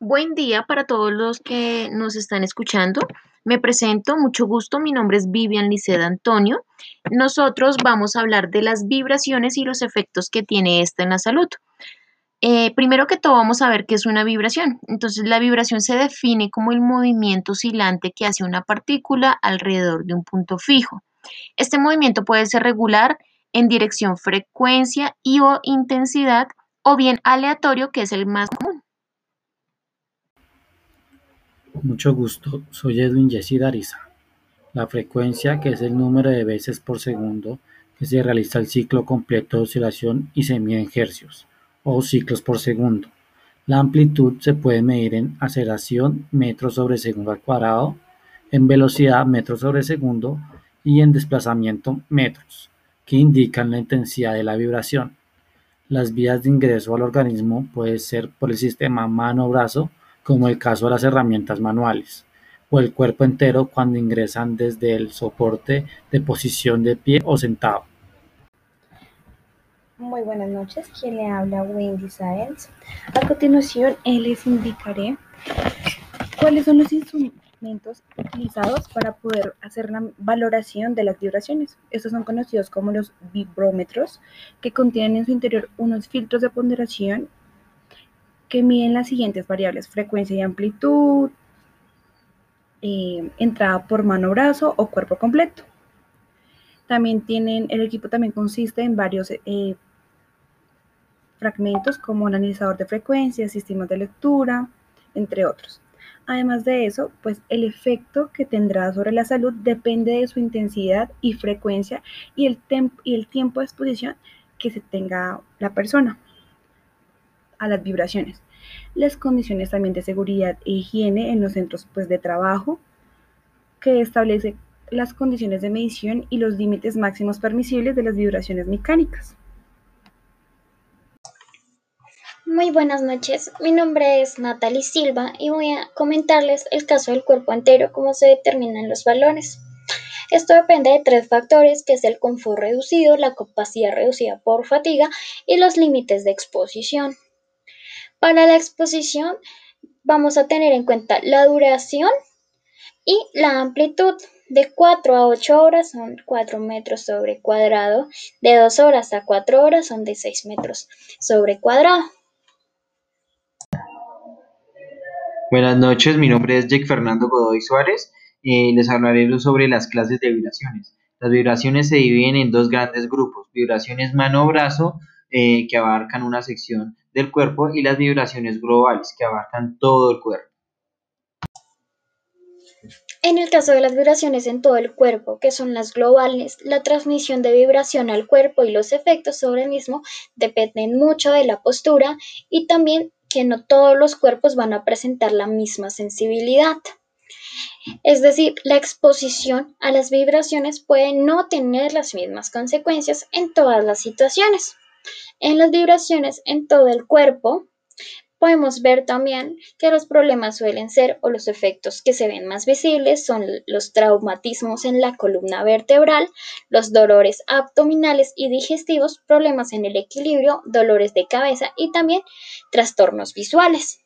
Buen día para todos los que nos están escuchando. Me presento, mucho gusto, mi nombre es Vivian Liceda Antonio. Nosotros vamos a hablar de las vibraciones y los efectos que tiene esta en la salud. Eh, primero que todo vamos a ver qué es una vibración. Entonces la vibración se define como el movimiento oscilante que hace una partícula alrededor de un punto fijo. Este movimiento puede ser regular en dirección frecuencia y o intensidad o bien aleatorio que es el más común. Mucho gusto, soy Edwin Jesse Dariza. La frecuencia, que es el número de veces por segundo que se realiza el ciclo completo de oscilación y se mide en hercios o ciclos por segundo. La amplitud se puede medir en aceleración metros sobre segundo al cuadrado, en velocidad metros sobre segundo y en desplazamiento metros, que indican la intensidad de la vibración. Las vías de ingreso al organismo puede ser por el sistema mano-brazo como el caso de las herramientas manuales, o el cuerpo entero cuando ingresan desde el soporte de posición de pie o sentado. Muy buenas noches, quien le habla Wendy Sáenz. A continuación, les indicaré cuáles son los instrumentos utilizados para poder hacer la valoración de las vibraciones. Estos son conocidos como los vibrómetros, que contienen en su interior unos filtros de ponderación que miden las siguientes variables, frecuencia y amplitud, eh, entrada por mano, brazo o cuerpo completo. También tienen, el equipo también consiste en varios eh, fragmentos como analizador de frecuencia, sistemas de lectura, entre otros. Además de eso, pues el efecto que tendrá sobre la salud depende de su intensidad y frecuencia y el, y el tiempo de exposición que se tenga la persona a las vibraciones. Las condiciones también de seguridad e higiene en los centros pues, de trabajo, que establece las condiciones de medición y los límites máximos permisibles de las vibraciones mecánicas. Muy buenas noches, mi nombre es Natalie Silva y voy a comentarles el caso del cuerpo entero, cómo se determinan los valores. Esto depende de tres factores, que es el confort reducido, la capacidad reducida por fatiga y los límites de exposición. Para la exposición vamos a tener en cuenta la duración y la amplitud. De 4 a 8 horas son 4 metros sobre cuadrado, de 2 horas a 4 horas son de 6 metros sobre cuadrado. Buenas noches, mi nombre es Jake Fernando Godoy Suárez y les hablaré sobre las clases de vibraciones. Las vibraciones se dividen en dos grandes grupos, vibraciones mano-brazo eh, que abarcan una sección del cuerpo y las vibraciones globales que abarcan todo el cuerpo. En el caso de las vibraciones en todo el cuerpo, que son las globales, la transmisión de vibración al cuerpo y los efectos sobre el mismo dependen mucho de la postura y también que no todos los cuerpos van a presentar la misma sensibilidad. Es decir, la exposición a las vibraciones puede no tener las mismas consecuencias en todas las situaciones. En las vibraciones en todo el cuerpo, podemos ver también que los problemas suelen ser o los efectos que se ven más visibles son los traumatismos en la columna vertebral, los dolores abdominales y digestivos, problemas en el equilibrio, dolores de cabeza y también trastornos visuales.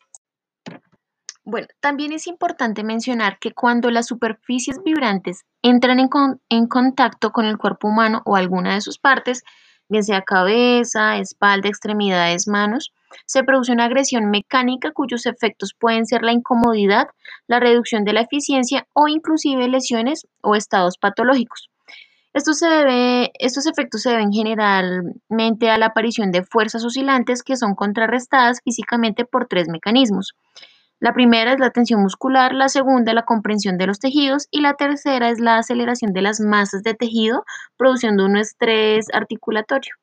Bueno, también es importante mencionar que cuando las superficies vibrantes entran en, en contacto con el cuerpo humano o alguna de sus partes, bien sea cabeza, espalda, extremidades, manos, se produce una agresión mecánica cuyos efectos pueden ser la incomodidad, la reducción de la eficiencia o inclusive lesiones o estados patológicos. se estos efectos se deben generalmente a la aparición de fuerzas oscilantes que son contrarrestadas físicamente por tres mecanismos. La primera es la tensión muscular, la segunda la comprensión de los tejidos y la tercera es la aceleración de las masas de tejido, produciendo un estrés articulatorio.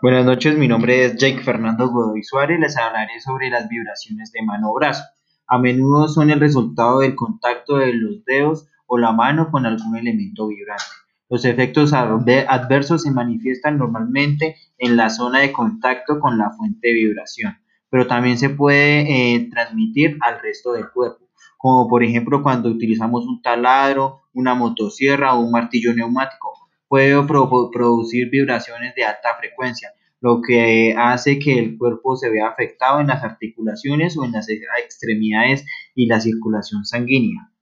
Buenas noches, mi nombre es Jake Fernando Godoy Suárez, les hablaré sobre las vibraciones de mano-brazo. A menudo son el resultado del contacto de los dedos o la mano con algún elemento vibrante. Los efectos adversos se manifiestan normalmente en la zona de contacto con la fuente de vibración pero también se puede eh, transmitir al resto del cuerpo, como por ejemplo cuando utilizamos un taladro, una motosierra o un martillo neumático. Puede producir vibraciones de alta frecuencia. lo que hace que el cuerpo se vea afectado en las articulaciones o en las extremidades y la circulación sanguínea.